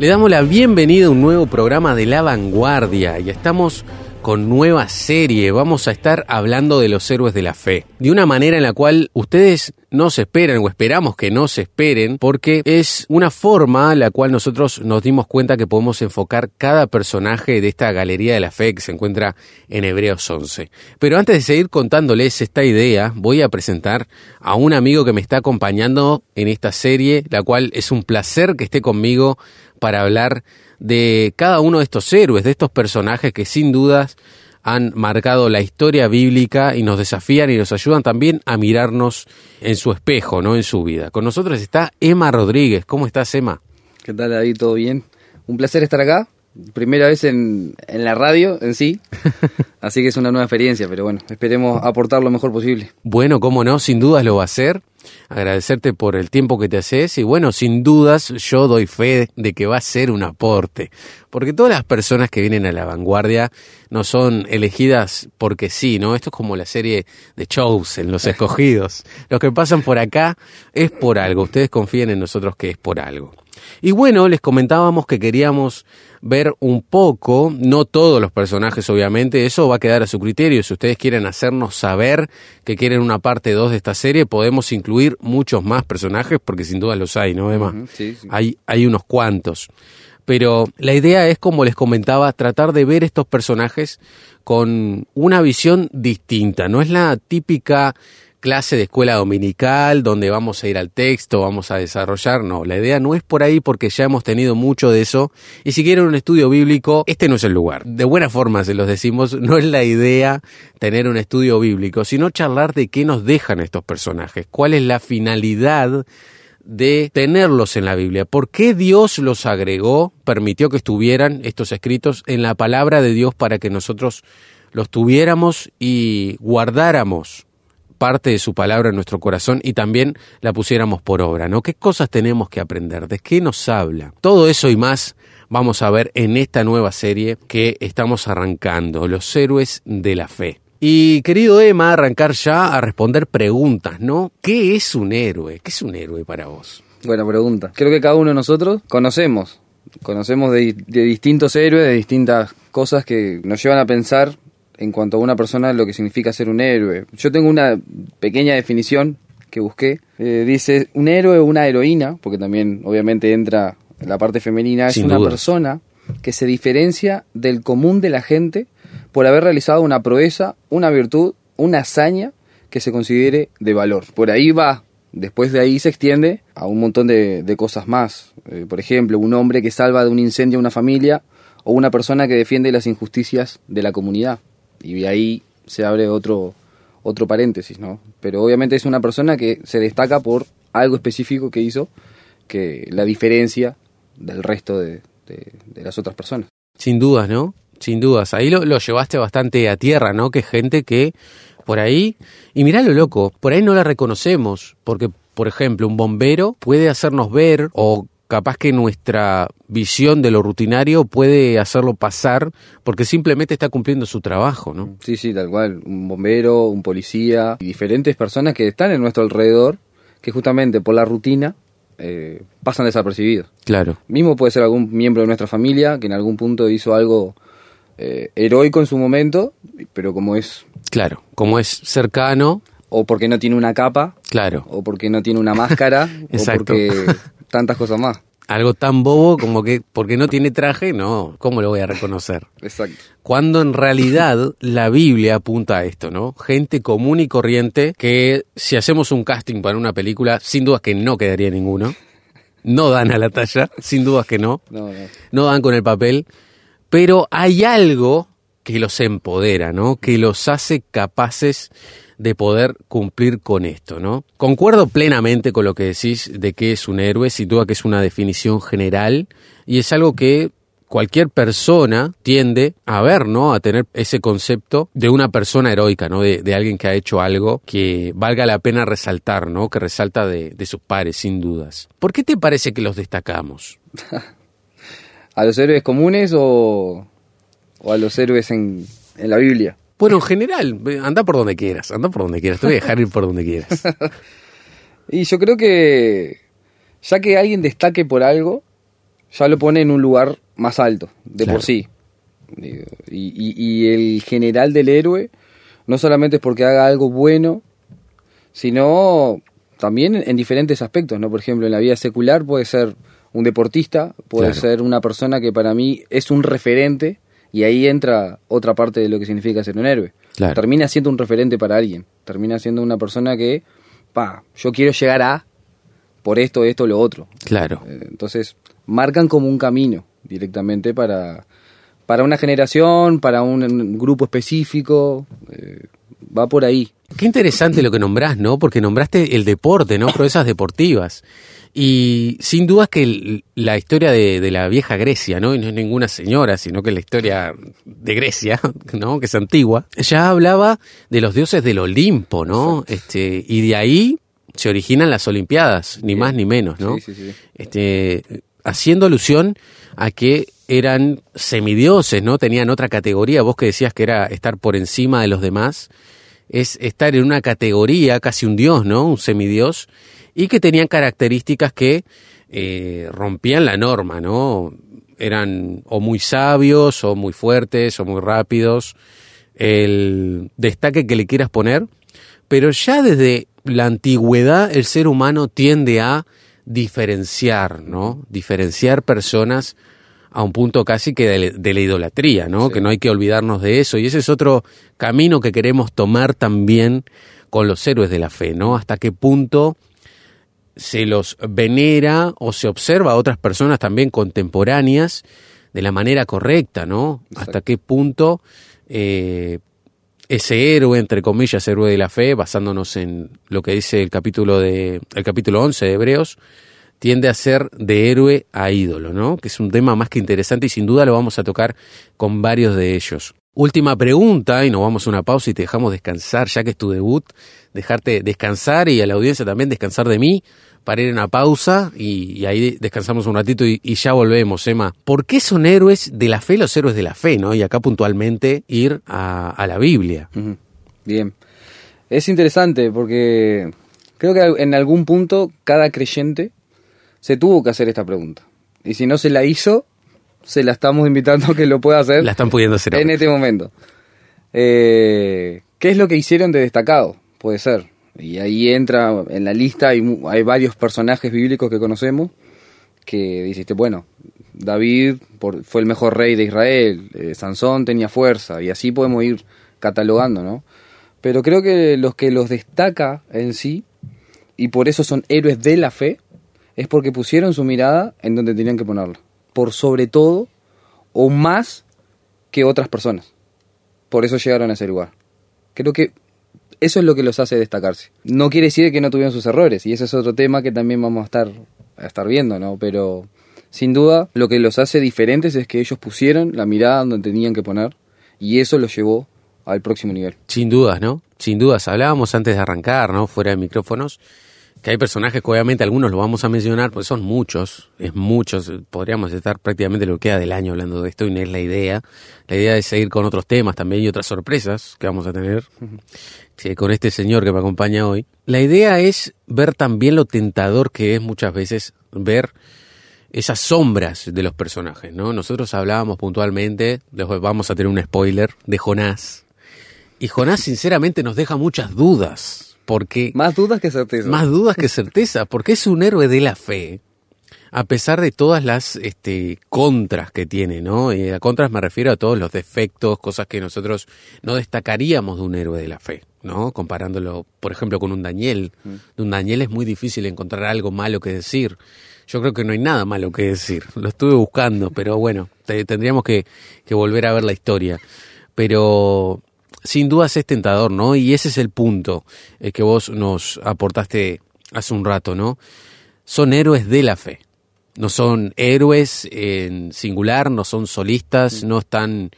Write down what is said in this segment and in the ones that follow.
Le damos la bienvenida a un nuevo programa de La Vanguardia y estamos con nueva serie. Vamos a estar hablando de los héroes de la fe. De una manera en la cual ustedes no se esperan o esperamos que no se esperen porque es una forma la cual nosotros nos dimos cuenta que podemos enfocar cada personaje de esta galería de la fe que se encuentra en Hebreos 11. Pero antes de seguir contándoles esta idea, voy a presentar a un amigo que me está acompañando en esta serie, la cual es un placer que esté conmigo para hablar de cada uno de estos héroes, de estos personajes que sin dudas han marcado la historia bíblica y nos desafían y nos ayudan también a mirarnos en su espejo, ¿no? En su vida. Con nosotros está Emma Rodríguez. ¿Cómo estás, Emma? ¿Qué tal, David? ¿Todo bien? Un placer estar acá. Primera vez en, en la radio en sí. Así que es una nueva experiencia, pero bueno, esperemos aportar lo mejor posible. Bueno, cómo no, sin dudas lo va a hacer agradecerte por el tiempo que te haces y bueno, sin dudas yo doy fe de que va a ser un aporte, porque todas las personas que vienen a la vanguardia no son elegidas porque sí, ¿no? Esto es como la serie de en los escogidos. Los que pasan por acá es por algo, ustedes confíen en nosotros que es por algo. Y bueno, les comentábamos que queríamos ver un poco, no todos los personajes obviamente, eso va a quedar a su criterio. Si ustedes quieren hacernos saber que quieren una parte 2 de esta serie, podemos incluir muchos más personajes, porque sin duda los hay, ¿no, Emma? sí, sí. Hay, hay unos cuantos. Pero la idea es, como les comentaba, tratar de ver estos personajes con una visión distinta. No es la típica clase de escuela dominical donde vamos a ir al texto, vamos a desarrollar. No, la idea no es por ahí porque ya hemos tenido mucho de eso. Y si quieren un estudio bíblico, este no es el lugar. De buena forma se los decimos, no es la idea tener un estudio bíblico, sino charlar de qué nos dejan estos personajes, cuál es la finalidad de tenerlos en la Biblia. ¿Por qué Dios los agregó, permitió que estuvieran estos escritos en la palabra de Dios para que nosotros los tuviéramos y guardáramos parte de su palabra en nuestro corazón y también la pusiéramos por obra, ¿no? ¿Qué cosas tenemos que aprender? ¿De qué nos habla? Todo eso y más vamos a ver en esta nueva serie que estamos arrancando, Los héroes de la fe. Y querido Emma, arrancar ya a responder preguntas, ¿no? ¿Qué es un héroe? ¿Qué es un héroe para vos? Buena pregunta. Creo que cada uno de nosotros conocemos, conocemos de, de distintos héroes, de distintas cosas que nos llevan a pensar en cuanto a una persona lo que significa ser un héroe. Yo tengo una pequeña definición que busqué. Eh, dice, un héroe o una heroína, porque también obviamente entra la parte femenina, es una persona que se diferencia del común de la gente por haber realizado una proeza, una virtud, una hazaña que se considere de valor. Por ahí va. Después de ahí se extiende a un montón de, cosas más. Eh, por ejemplo, un hombre que salva de un incendio a una familia o una persona que defiende las injusticias de la comunidad y ahí se abre otro, otro paréntesis, ¿no? Pero obviamente es una persona que se destaca por algo específico que hizo que la diferencia del resto de, las otras personas. Sin dudas, ¿no? Sin dudas. Ahí lo, lo, llevaste bastante a tierra, ¿no? Que gente que por ahí, y mirá lo loco, por ahí no la reconocemos, porque, por ejemplo, un bombero puede hacernos ver o capaz que nuestra visión de lo rutinario puede hacerlo pasar porque simplemente está cumpliendo su trabajo, ¿no? Sí, sí, tal cual. Un bombero, un policía y diferentes personas que están en nuestro alrededor que justamente por la rutina eh, pasan desapercibidos. Claro. Mismo puede ser algún miembro de nuestra familia que en algún punto hizo algo eh, heroico en su momento, pero como es... Claro, como es cercano. O porque no tiene una capa. Claro. O porque no tiene una máscara. Exacto. O porque tantas cosas más. Algo tan bobo como que porque no tiene traje, no, ¿cómo lo voy a reconocer? Exacto. Cuando en realidad la Biblia apunta a esto, ¿no? Gente común y corriente que si hacemos un casting para una película, sin dudas que no quedaría ninguno. No dan a la talla, sin dudas que no. No, no. no dan con el papel. Pero hay algo que los empodera, ¿no? Que los hace capaces de poder cumplir con esto, ¿no? Concuerdo plenamente con lo que decís de que es un héroe, sin duda que es una definición general y es algo que cualquier persona tiende a ver, ¿no? A tener ese concepto de una persona heroica, ¿no? De, alguien que ha hecho algo que valga la pena resaltar, ¿no? Que resalta de, sus pares, sin dudas. ¿Por qué te parece que los destacamos? ¿A los héroes comunes o, a los héroes en, en la Biblia? Bueno, en general, anda por donde quieras, anda por donde quieras, te voy a dejar ir por donde quieras. y yo creo que ya que alguien destaque por algo, ya lo pone en un lugar más alto, de por sí. Y, el general del héroe no solamente es porque haga algo bueno, sino también en diferentes aspectos, ¿no? Por ejemplo, en la vida secular puede ser un deportista, puede ser una persona que para mí es un referente, y ahí entra otra parte de lo que significa ser un héroe. Termina siendo un referente para alguien, termina siendo una persona que, pa, yo quiero llegar a por esto, esto, lo otro. Claro. Eh, entonces, marcan como un camino directamente para, para una generación, para un grupo específico, eh, va por ahí. Qué interesante lo que nombrás, ¿no? Porque nombraste el deporte, ¿no? Proezas deportivas. Y sin duda que la historia de, la vieja Grecia, ¿no? Y no es ninguna señora, sino que la historia de Grecia, ¿no? Que es antigua, ya hablaba de los dioses del Olimpo, ¿no? Este, y de ahí se originan las Olimpiadas, ni más ni menos, ¿no? Sí, sí, sí. Este, haciendo alusión a que eran semidioses, ¿no? Tenían otra categoría, vos que decías que era estar por encima de los demás, es estar en una categoría, casi un dios, ¿no? Un semidios, y que tenían características que eh, rompían la norma, ¿no? Eran o muy sabios, o muy fuertes, o muy rápidos, el destaque que le quieras poner, pero ya desde la antigüedad el ser humano tiende a diferenciar, ¿no? Diferenciar personas a un punto casi que de, la idolatría, ¿no? Que no hay que olvidarnos de eso. Y ese es otro camino que queremos tomar también con los héroes de la fe, ¿no? Hasta qué punto se los venera o se observa a otras personas también contemporáneas de la manera correcta, ¿no? Hasta qué punto eh, ese héroe, entre comillas, héroe de la fe, basándonos en lo que dice el capítulo, de, el capítulo 11 de Hebreos, tiende a ser de héroe a ídolo, ¿no? Que es un tema más que interesante y sin duda lo vamos a tocar con varios de ellos. Última pregunta, y nos vamos a una pausa y te dejamos descansar, ya que es tu debut, dejarte descansar y a la audiencia también descansar de mí para ir a una pausa y, ahí descansamos un ratito y, ya volvemos, Emma. ¿Por qué son héroes de la fe los héroes de la fe, no? Y acá puntualmente ir a, la Biblia. Bien. Es interesante porque creo que en algún punto cada creyente se tuvo que hacer esta pregunta. Y si no se la hizo, se la estamos invitando a que lo pueda hacer. La están pudiendo hacer. En este momento. Eh, ¿Qué es lo que hicieron de destacado? Puede ser. Y ahí entra en la lista, hay, hay varios personajes bíblicos que conocemos que dijiste, bueno, David fue el mejor rey de Israel, eh, Sansón tenía fuerza, y así podemos ir catalogando, ¿no? Pero creo que los que los destaca en sí, y por eso son héroes de la fe, es porque pusieron su mirada en donde tenían que ponerla. Por sobre todo, o más que otras personas. Por eso llegaron a ese lugar. Creo que eso es lo que los hace destacarse. No quiere decir que no tuvieron sus errores, y ese es otro tema que también vamos a estar, a estar viendo, ¿no? Pero sin duda lo que los hace diferentes es que ellos pusieron la mirada donde tenían que poner, y eso los llevó al próximo nivel. Sin dudas, ¿no? Sin dudas. Hablábamos antes de arrancar, ¿no? Fuera de micrófonos, que hay personajes que obviamente algunos los vamos a mencionar, pues son muchos, es muchos, podríamos estar prácticamente lo que queda del año hablando de esto y no es la idea. La idea es seguir con otros temas también y otras sorpresas que vamos a tener con este señor que me acompaña hoy. La idea es ver también lo tentador que es muchas veces ver esas sombras de los personajes, ¿no? Nosotros hablábamos puntualmente, después vamos a tener un spoiler, de Jonás. Y Jonás sinceramente nos deja muchas dudas porque... Más dudas que certeza. Más dudas que certeza, porque es un héroe de la fe, a pesar de todas las este, contras que tiene, ¿no? Y a contras me refiero a todos los defectos, cosas que nosotros no destacaríamos de un héroe de la fe, ¿no? Comparándolo, por ejemplo, con un Daniel. Mm. De un Daniel es muy difícil encontrar algo malo que decir. Yo creo que no hay nada malo que decir. Lo estuve buscando, pero bueno, tendríamos que, que volver a ver la historia. Pero sin dudas es tentador, ¿no? Y ese es el punto eh, que vos nos aportaste hace un rato, ¿no? Son héroes de la fe. No son héroes en singular, no son solistas, no están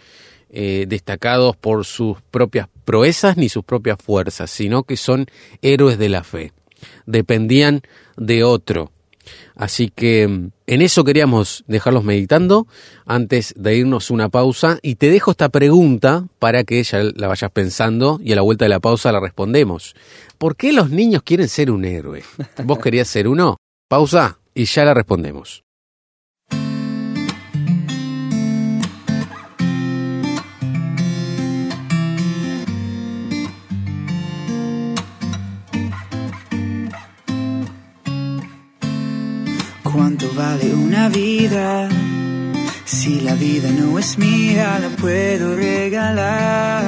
eh, destacados por sus propias proezas ni sus propias fuerzas, sino que son héroes de la fe. Dependían de otro. Así que en eso queríamos dejarlos meditando antes de irnos una pausa y te dejo esta pregunta para que ya la vayas pensando y a la vuelta de la pausa la respondemos. ¿Por qué los niños quieren ser un héroe? ¿Vos querías ser uno? Pausa y ya la respondemos. ¿Cuánto vale una vida? Si la vida no es mía, la puedo regalar.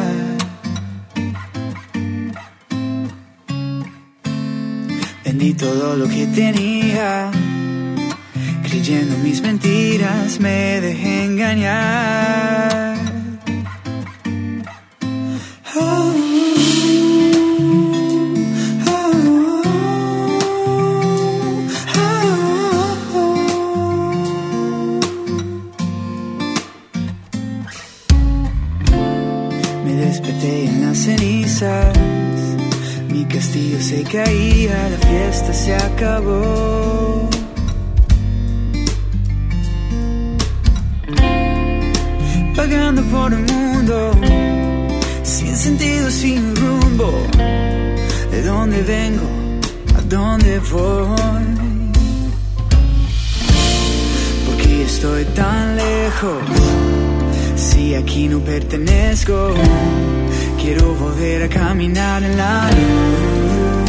Vendí todo lo que tenía, creyendo mis mentiras, me dejé engañar. Caía, la fiesta se acabó. Pagando por el mundo, sin sentido, sin rumbo. ¿De dónde vengo? ¿A dónde voy? ¿Por qué estoy tan lejos? Si aquí no pertenezco Quiero volver a caminar en la luz,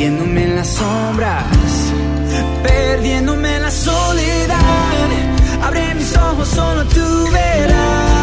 escondiéndome en las sombras, perdiéndome en la soledad. Abre mis ojos, solo tú verás.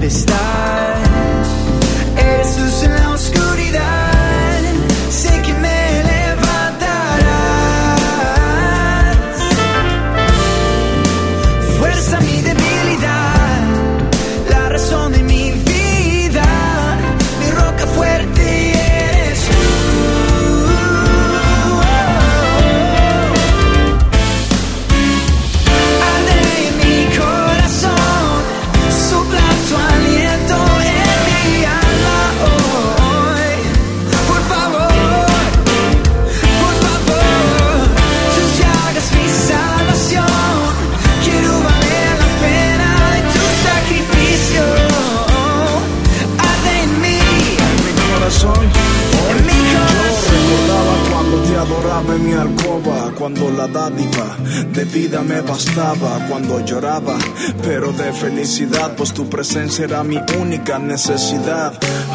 this time. Pues tu presencia era mi única necesidad.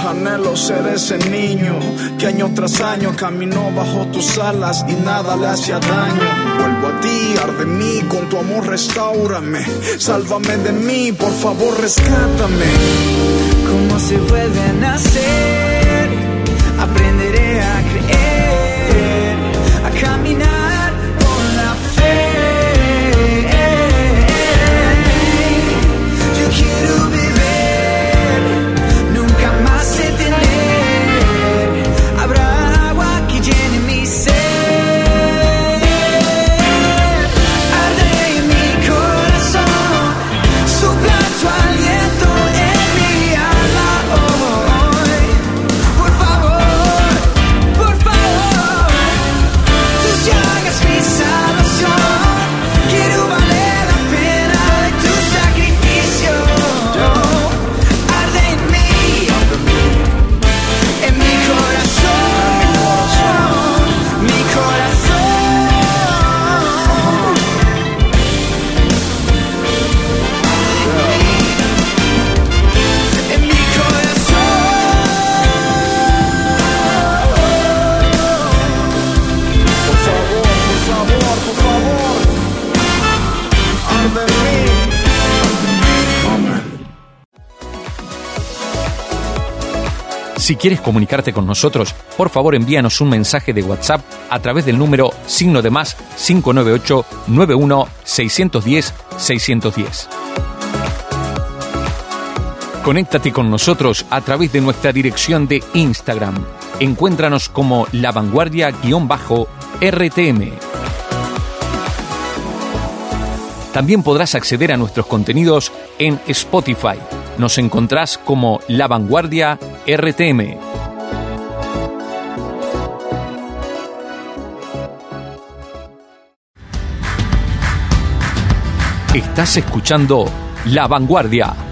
Anhelo ser ese niño que año tras año caminó bajo tus alas y nada le hacía daño. Vuelvo a ti, arde mí, con tu amor restaurame. Sálvame de mí, por favor rescátame. ¿Cómo se vuelve a nacer? Aprenderé a creer, a caminar Si quieres comunicarte con nosotros, por favor envíanos un mensaje de WhatsApp a través del número signo de más 598 91 610 610. Conéctate con nosotros a través de nuestra dirección de Instagram. Encuéntranos como La Vanguardia-RTM. También podrás acceder a nuestros contenidos en Spotify. Nos encontrás como La Vanguardia RTM. Estás escuchando La Vanguardia.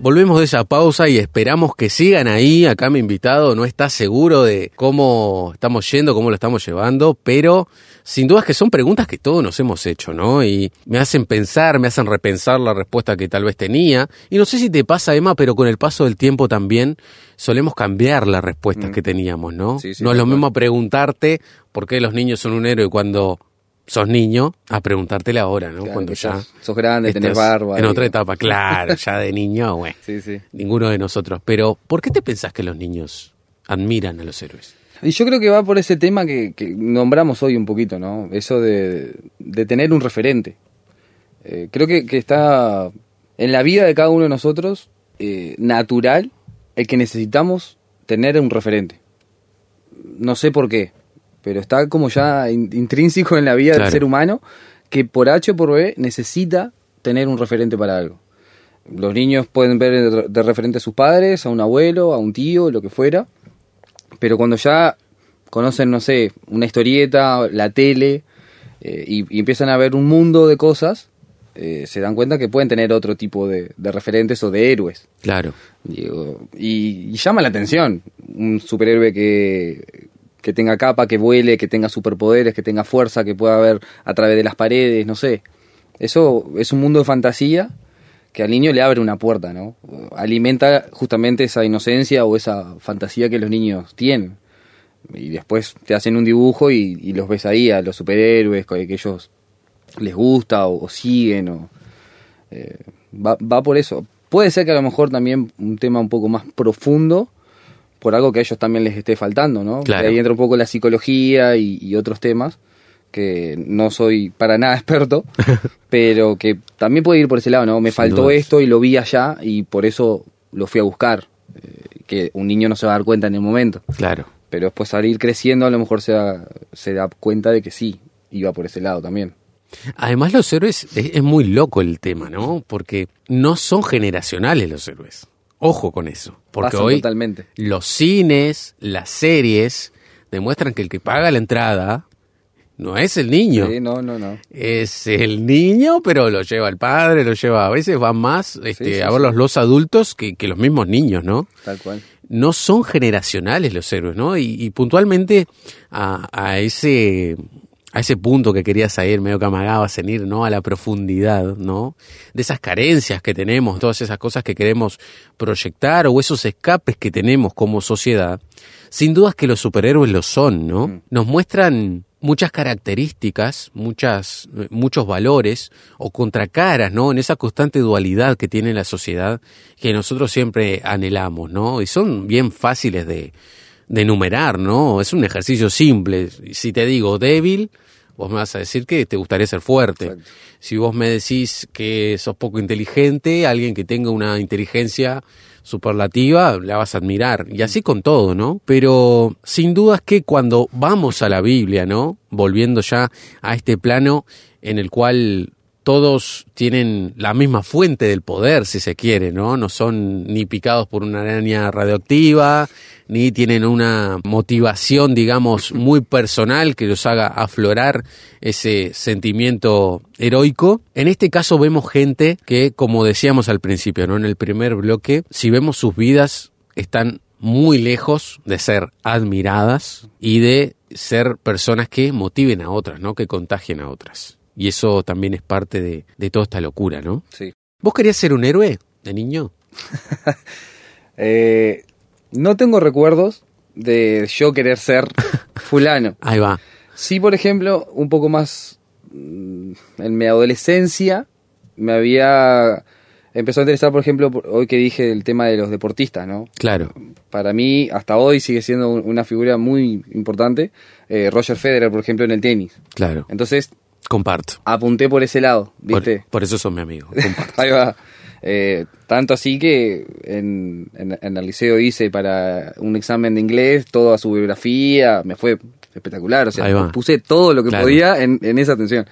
Volvemos de esa pausa y esperamos que sigan ahí. Acá mi invitado no está seguro de cómo estamos yendo, cómo lo estamos llevando, pero sin duda es que son preguntas que todos nos hemos hecho, ¿no? Y me hacen pensar, me hacen repensar la respuesta que tal vez tenía. Y no sé si te pasa, Emma, pero con el paso del tiempo también solemos cambiar las respuestas Mm. que teníamos, ¿no? Sí, sí, no es lo mismo preguntarte por qué los niños son un héroe cuando sos niño a preguntártela ahora, ¿no? Claro, cuando ya sos, sos grande, tenés barba. En y- otra etapa, claro, ya de niño, güey. Sí, sí. Ninguno de nosotros. Pero, ¿por qué te pensás que los niños admiran a los héroes? Y yo creo que va por ese tema que, que nombramos hoy un poquito, ¿no? Eso de, de tener un referente. Eh, creo que, que está en la vida de cada uno de nosotros eh, natural el que necesitamos tener un referente. No sé por qué, pero está como ya in- intrínseco en la vida Claro. del ser humano que por H o por B necesita tener un referente para algo. Los niños pueden ver de- referente a sus padres, a un abuelo, a un tío, lo que fuera, pero cuando ya conocen, no sé, una historieta, la tele, eh, y, y empiezan a ver un mundo de cosas, eh, se dan cuenta que pueden tener otro tipo de, de referentes o de héroes. Claro. Digo, y, y llama la atención un superhéroe que, que tenga capa, que vuele, que tenga superpoderes, que tenga fuerza, que pueda ver a través de las paredes, no sé. Eso es un mundo de fantasía que al niño le abre una puerta, ¿no? Alimenta justamente esa inocencia o esa fantasía que los niños tienen. Y después te hacen un dibujo y, los ves ahí, a los superhéroes que, ellos les gusta o, o siguen. O, eh, va, va por eso. Puede ser que a lo mejor también un tema un poco más profundo, por algo que a ellos también les esté faltando, ¿no? Claro. Que ahí entra un poco la psicología y, y otros temas, que no soy para nada experto, pero que también puede ir por ese lado, ¿no? Me Sin faltó dudas. esto y lo vi allá y por eso lo fui a buscar. Eh, que un niño no se va a dar cuenta en el momento. Claro. Pero después al ir creciendo a lo mejor se da, se da cuenta de que sí, iba por ese lado también. Además, los héroes, es, es muy loco el tema, ¿no? Porque no son generacionales los héroes. Ojo con eso. Porque Pasan hoy totalmente. los cines, las series, demuestran que el que paga la entrada no es el niño. Sí, no, no, no. Es el niño, pero lo lleva el padre, lo lleva, a veces van más este, sí, a verlos los adultos que, que los mismos niños, ¿no? Tal cual. no son generacionales los héroes, ¿no? Y, y puntualmente a, a ese a ese punto que querías ir, medio que amagabas en ir, ¿no? A la profundidad, ¿no? De esas carencias que tenemos, todas esas cosas que queremos proyectar o esos escapes que tenemos como sociedad. Sin dudas que los superhéroes lo son, ¿no? Nos muestran muchas características, muchas, muchos valores o contracaras, ¿no? En esa constante dualidad que tiene la sociedad que nosotros siempre anhelamos, ¿no? Y son bien fáciles de, de enumerar, ¿no? Es un ejercicio simple. Si te digo débil, vos me vas a decir que te gustaría ser fuerte. Exacto. Si vos me decís que sos poco inteligente, alguien que tenga una inteligencia superlativa, la vas a admirar. Y así con todo, ¿no? Pero sin duda es que cuando vamos a la Biblia, ¿no? Volviendo ya a este plano en el cual todos tienen la misma fuente del poder, si se quiere, ¿no? No son ni picados por una araña radioactiva, ni tienen una motivación, digamos, muy personal que los haga aflorar ese sentimiento heroico. En este caso vemos gente que, como decíamos al principio, ¿no? En el primer bloque, si vemos sus vidas, están muy lejos de ser admiradas y de ser personas que motiven a otras, ¿no? Que contagien a otras. Y eso también es parte de, de toda esta locura, ¿no? Sí. ¿Vos querías ser un héroe de niño? Eh, no tengo recuerdos de yo querer ser fulano. Ahí va. Sí, por ejemplo, un poco más mm, en mi adolescencia me había empezó a interesar, por ejemplo, hoy que dije el tema de los deportistas, ¿no? Claro, Para mí, hasta hoy sigue siendo un- una figura muy importante. eh, Roger Federer, por ejemplo, en el tenis. claro. Entonces, Comparto. apunté por ese lado, ¿viste? por eso son mi amigo. Comparto. Ahí va. Eh, tanto así que en, en- en el liceo hice para un examen de inglés toda su biografía, me fue espectacular, o sea, Ahí va. puse todo lo que Claro. podía en, en esa atención.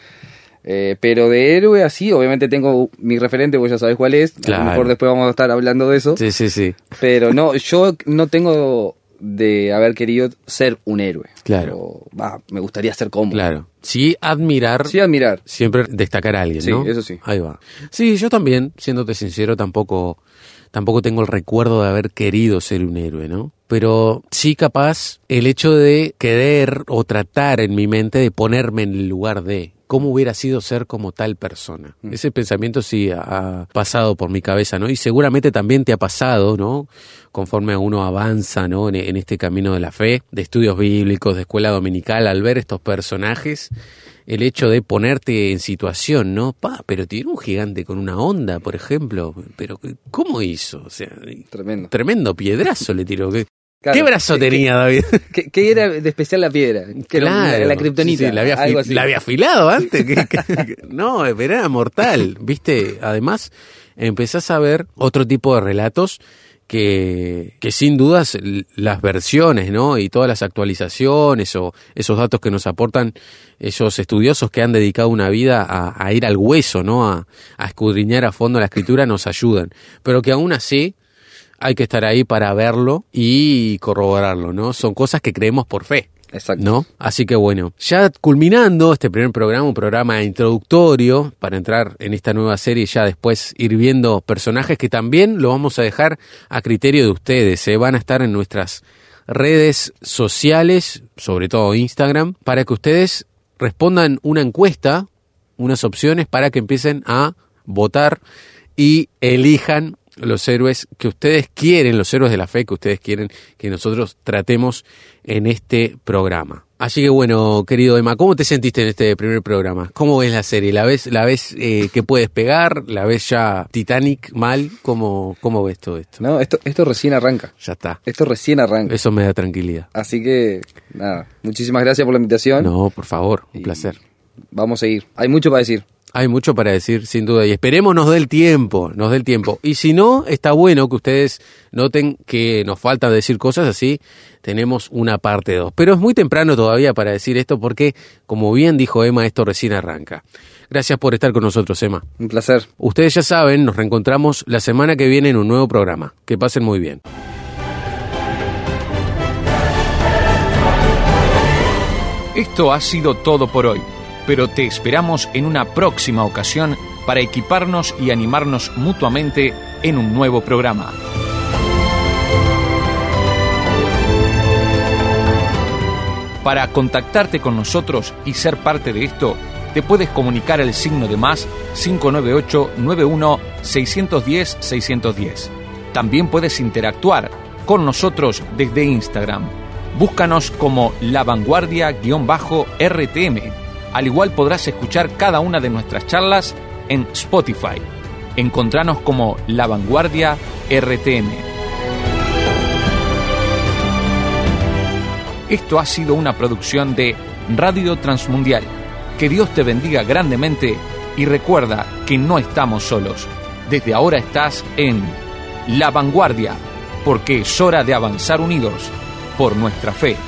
Eh, pero de héroe así, obviamente tengo mi referente, vos ya sabés cuál es, a Claro. lo mejor después vamos a estar hablando de eso, Sí, sí, sí. pero no, yo no tengo de haber querido ser un héroe. Claro. O, va, me gustaría ser como. Claro. Sí, admirar. Sí, admirar. Siempre destacar a alguien, Sí, ¿no? eso sí. Ahí va. Sí, yo también, siéndote sincero, tampoco, tampoco tengo el recuerdo de haber querido ser un héroe, ¿no? Pero sí capaz el hecho de querer o tratar en mi mente de ponerme en el lugar de cómo hubiera sido ser como tal persona. Mm. Ese pensamiento sí ha- ha pasado por mi cabeza, ¿no? Y seguramente también te ha pasado, ¿no? Conforme uno avanza, ¿no? En, en este camino de la fe, de estudios bíblicos, de escuela dominical, al ver estos personajes, el hecho de ponerte en situación, ¿no? Pa, pero tiene un gigante con una onda, por ejemplo. Pero, ¿cómo hizo? O sea, Tremendo. tremendo piedrazo le tiró. ¿Qué, Claro. ¿qué brazo ¿Qué- tenía David? ¿Qué, qué era de especial la piedra? Que era Claro. La, la kriptonita. Sí, sí, la, había algo afi- así. la había afilado antes. que- que- no, era mortal. ¿Viste? Además, empezás a ver otro tipo de relatos que, que sin dudas las versiones, ¿no? Y todas las actualizaciones o esos datos que nos aportan esos estudiosos que han dedicado una vida a, a ir al hueso, ¿no? A, a escudriñar a fondo la escritura nos ayudan. Pero que aún así hay que estar ahí para verlo y corroborarlo, ¿no? Son cosas que creemos por fe. Exacto. ¿No? Así que bueno, ya culminando este primer programa, un programa introductorio para entrar en esta nueva serie y ya después ir viendo personajes que también lo vamos a dejar a criterio de ustedes. ¿eh? Van a estar en nuestras redes sociales, sobre todo Instagram, para que ustedes respondan una encuesta, unas opciones para que empiecen a votar y elijan los héroes que ustedes quieren, los héroes de la fe que ustedes quieren que nosotros tratemos en este programa. Así que bueno, querido Emma, ¿cómo te sentiste en este primer programa? ¿Cómo ves la serie? ¿La ves, la ves eh, que puedes pegar? ¿La ves ya Titanic mal? ¿Cómo, cómo ves todo esto? No, esto, esto recién arranca. Ya está. Esto recién arranca. Eso me da tranquilidad. Así que, nada, muchísimas gracias por la invitación. No, por favor, un Y placer. Vamos a seguir. Hay mucho para decir. Hay mucho para decir, sin duda, y esperemos nos dé el tiempo, nos dé el tiempo. Y si no, está bueno que ustedes noten que nos falta decir cosas así, tenemos una parte 2. Pero es muy temprano todavía para decir esto porque, como bien dijo Emma, esto recién arranca. Gracias por estar con nosotros, Emma. Un placer. Ustedes ya saben, nos reencontramos la semana que viene en un nuevo programa. Que pasen muy bien. Esto ha sido todo por hoy, pero te esperamos en una próxima ocasión para equiparnos y animarnos mutuamente en un nuevo programa. Para contactarte con nosotros y ser parte de esto, te puedes comunicar al signo de más 598 91 610 610. También puedes interactuar con nosotros desde Instagram. Búscanos como La Vanguardia-RTM. Al igual podrás escuchar cada una de nuestras charlas en Spotify. Encontranos como La Vanguardia RTM. Esto ha sido una producción de Radio Transmundial. Que Dios te bendiga grandemente y recuerda que no estamos solos. Desde ahora estás en La Vanguardia, porque es hora de avanzar unidos por nuestra fe.